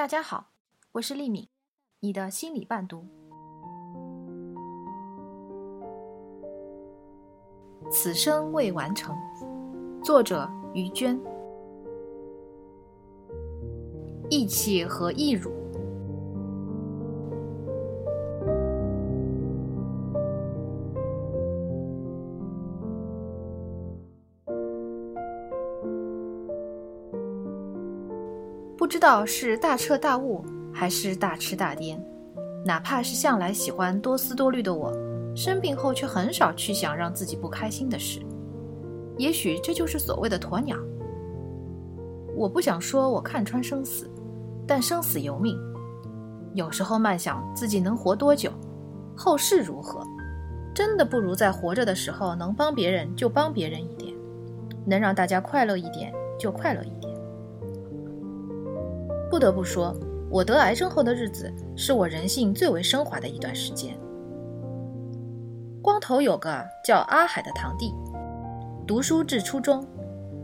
大家好，我是丽敏，你的心理伴读。此生未完成，作者于娟。义气和义乳。不知道是大彻大悟，还是大痴大癫。哪怕是向来喜欢多思多虑的我，生病后却很少去想让自己不开心的事。也许这就是所谓的鸵鸟。我不想说我看穿生死，但生死由命。有时候慢想自己能活多久，后事如何，真的不如在活着的时候能帮别人就帮别人一点，能让大家快乐一点就快乐一点。不得不说，我得癌症后的日子是我人性最为升华的一段时间。光头有个叫阿海的堂弟，读书至初中，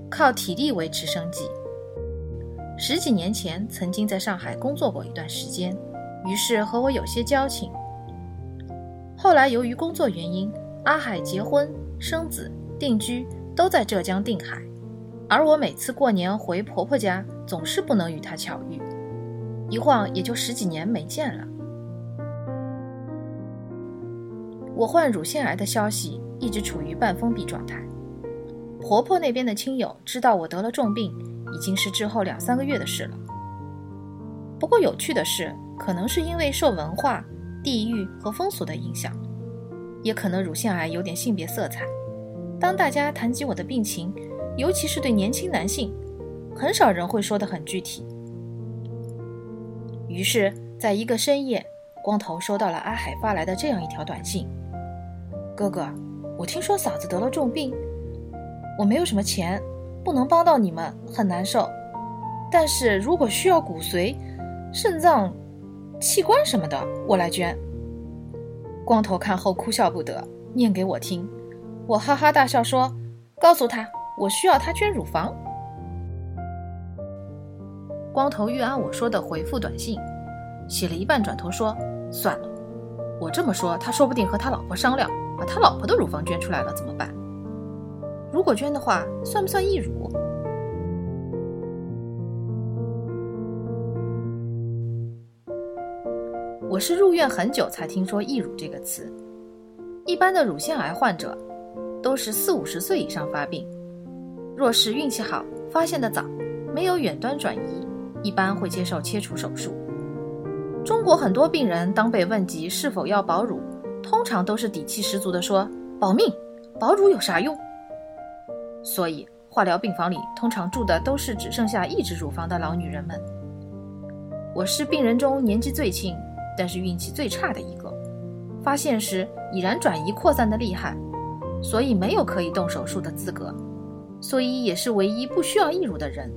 靠体力维持生计。十几年前曾经在上海工作过一段时间，于是和我有些交情。后来由于工作原因，阿海结婚、生子、定居都在浙江定海。而我每次过年回婆婆家，总是不能与她巧遇，一晃也就十几年没见了。我患乳腺癌的消息一直处于半封闭状态，婆婆那边的亲友知道我得了重病，已经是之后两三个月的事了。不过有趣的是，可能是因为受文化、地域和风俗的影响，也可能乳腺癌有点性别色彩。当大家谈及我的病情，尤其是对年轻男性，很少人会说得很具体。于是，在一个深夜，光头收到了阿海发来的这样一条短信：“哥哥，我听说嫂子得了重病，我没有什么钱，不能帮到你们，很难受。但是如果需要骨髓、肾脏、器官什么的，我来捐。”光头看后哭笑不得，念给我听。我哈哈大笑说：“告诉他。”我需要他捐乳房。光头欲按我说的回复短信，写了一半转头说：“算了，我这么说，他说不定和他老婆商量，把他老婆的乳房捐出来了，怎么办？如果捐的话，算不算义乳？”我是入院很久才听说义乳这个词。一般的乳腺癌患者都是四五十岁以上发病。若是运气好，发现的早，没有远端转移，一般会接受切除手术。中国很多病人当被问及是否要保乳，通常都是底气十足的说：“保命，保乳有啥用？”所以化疗病房里通常住的都是只剩下一只乳房的老女人们。我是病人中年纪最轻，但是运气最差的一个。发现时已然转移扩散的厉害，所以没有可以动手术的资格。所以也是唯一不需要义乳的人。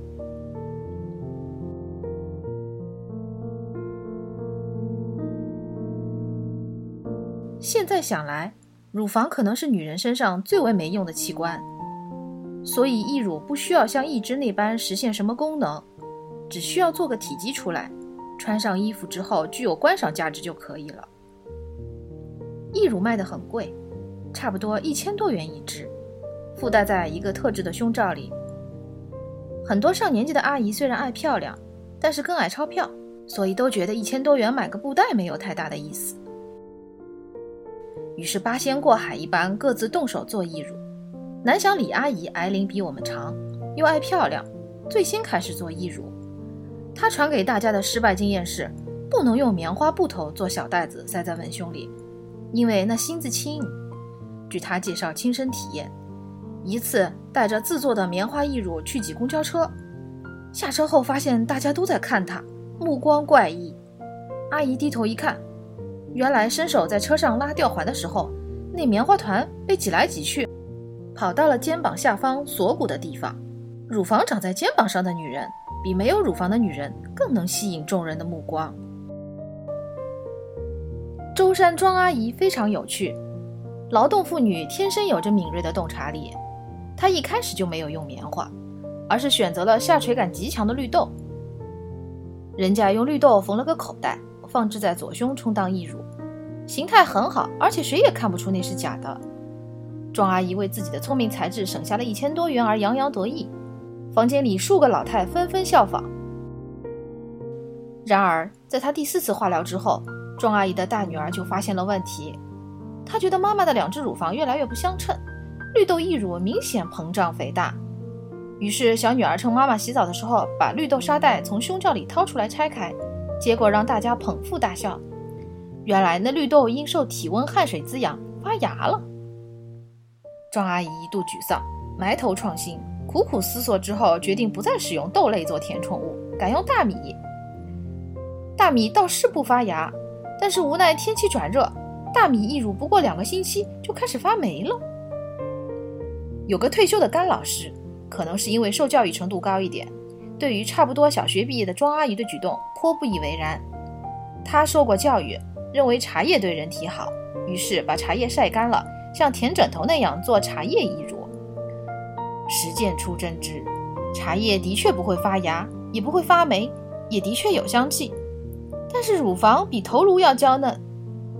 现在想来，乳房可能是女人身上最为没用的器官，所以义乳不需要像义肢那般实现什么功能，只需要做个体积出来，穿上衣服之后具有观赏价值就可以了。义乳卖的很贵，差不多一千多元一只。附带在一个特制的胸罩里。很多上年纪的阿姨虽然爱漂亮，但是更爱钞票，所以都觉得一千多元买个布袋没有太大的意思。于是八仙过海一般各自动手做义乳。南翔李阿姨癌龄比我们长，又爱漂亮，最先开始做义乳。她传给大家的失败经验是，不能用棉花布头做小袋子塞在文胸里，因为那芯子轻。据她介绍亲身体验。一次带着自做的棉花义乳去挤公交车，下车后发现大家都在看他，目光怪异。阿姨低头一看，原来伸手在车上拉吊环的时候，那棉花团被挤来挤去，跑到了肩膀下方锁骨的地方。乳房长在肩膀上的女人，比没有乳房的女人更能吸引众人的目光。舟山庄阿姨非常有趣，劳动妇女天生有着敏锐的洞察力。她一开始就没有用棉花，而是选择了下垂感极强的绿豆。人家用绿豆缝了个口袋，放置在左胸充当义乳，形态很好，而且谁也看不出那是假的。庄阿姨为自己的聪明才智省下了一千多元而洋洋得意，房间里数个老太纷纷效仿。然而，在她第四次化疗之后，庄阿姨的大女儿就发现了问题，她觉得妈妈的两只乳房越来越不相称，绿豆义乳明显膨胀肥大。于是，小女儿趁妈妈洗澡的时候，把绿豆沙袋从胸罩里掏出来拆开，结果让大家捧腹大笑。原来那绿豆因受体温、汗水滋养发芽了。庄阿姨一度沮丧，埋头创新，苦苦思索之后，决定不再使用豆类做填充物，改用大米。大米倒是不发芽，但是无奈天气转热，大米一乳不过两个星期就开始发霉了。有个退休的甘老师。可能是因为受教育程度高一点，对于差不多小学毕业的庄阿姨的举动颇不以为然。她受过教育，认为茶叶对人体好，于是把茶叶晒干了，像填枕头那样做茶叶一乳。实践出真知，茶叶的确不会发芽，也不会发霉，也的确有香气，但是乳房比头颅要娇嫩。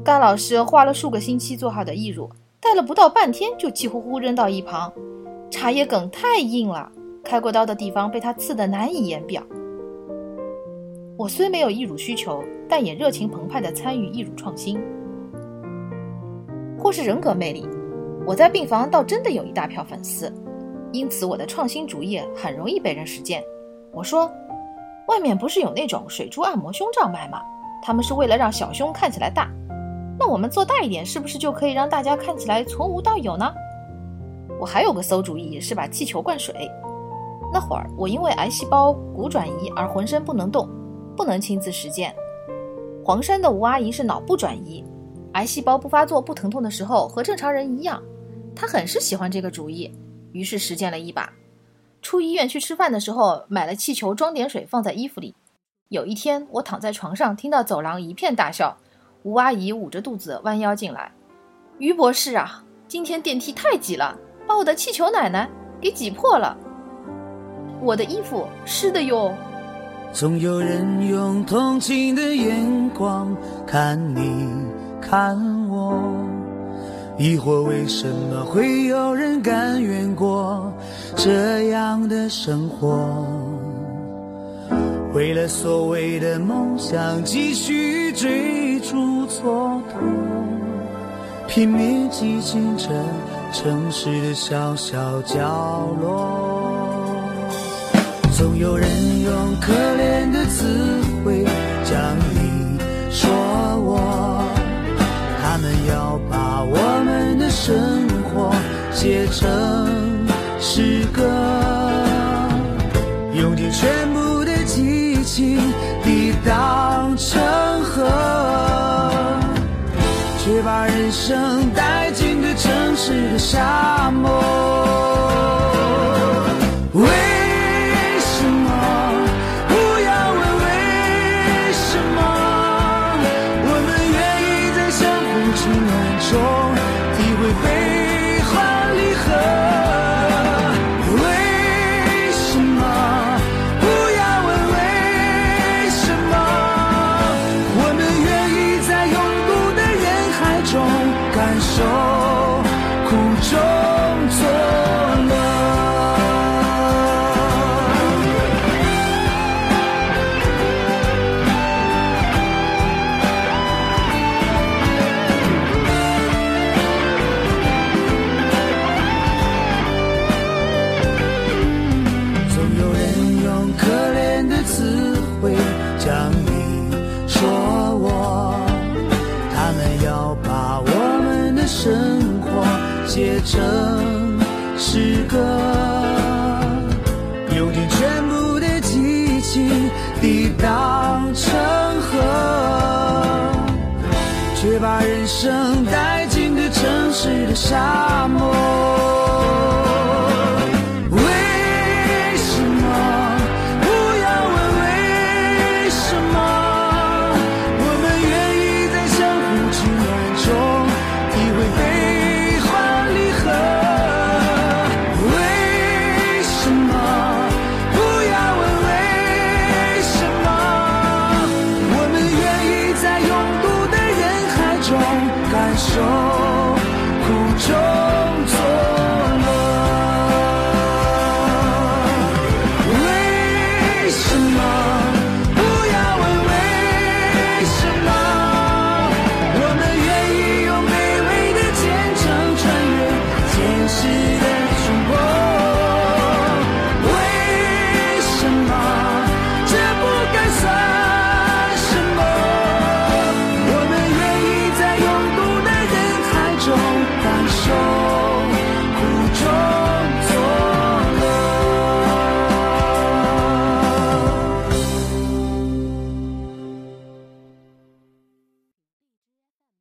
甘老师花了数个星期做好的义乳，戴了不到半天就气呼呼扔到一旁。茶叶梗太硬了，开过刀的地方被他刺得难以言表。我虽没有义乳需求，但也热情澎湃地参与义乳创新。或是人格魅力，我在病房倒真的有一大票粉丝，因此我的创新主意很容易被人实践。我说，外面不是有那种水珠按摩胸罩卖吗？他们是为了让小胸看起来大，那我们做大一点，是不是就可以让大家看起来从无到有呢？我还有个馊主意，是把气球灌水。那会儿我因为癌细胞骨转移而浑身不能动，不能亲自实践。黄山的吴阿姨是脑部转移，癌细胞不发作不疼痛的时候和正常人一样。她很是喜欢这个主意，于是实践了一把。出医院去吃饭的时候，买了气球装点水放在衣服里。有一天我躺在床上，听到走廊一片大笑。吴阿姨捂着肚子弯腰进来：“于博士啊，今天电梯太挤了。”把我的气球奶奶给挤破了，我的衣服湿的哟。总有人用同情的眼光看你看我，疑惑为什么会有人甘愿过这样的生活？为了所谓的梦想，继续追逐蹉跎，拼命挤进这。城市的小小角落，总有人用可怜的词汇将你说我，他们要把我们的生活写成诗歌，用尽全部的激情抵挡成河，却把人生带进这。城市的沙漠。soul 生诗歌用尽全部的激情抵挡成河却把人生带进这城市的沙漠。